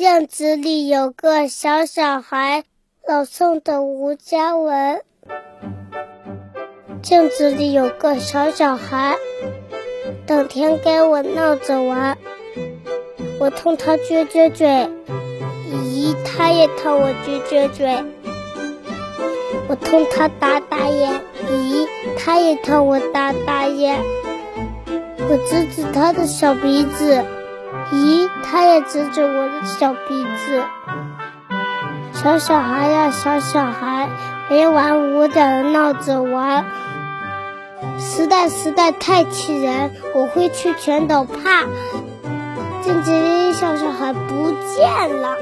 院子里有个小小孩，朗诵的吴佳文。镜子里有个小小孩，整天跟我闹着玩。我冲他撅撅嘴，咦，他也冲我撅撅嘴。我冲他打打眼，咦，他也冲我打打眼。我指指他的小鼻子。咦，他也指着我的小鼻子。小小孩呀，小小孩，没玩五点闹着玩，实在实在太气人。我会去全岛怕。静静小小孩不见了。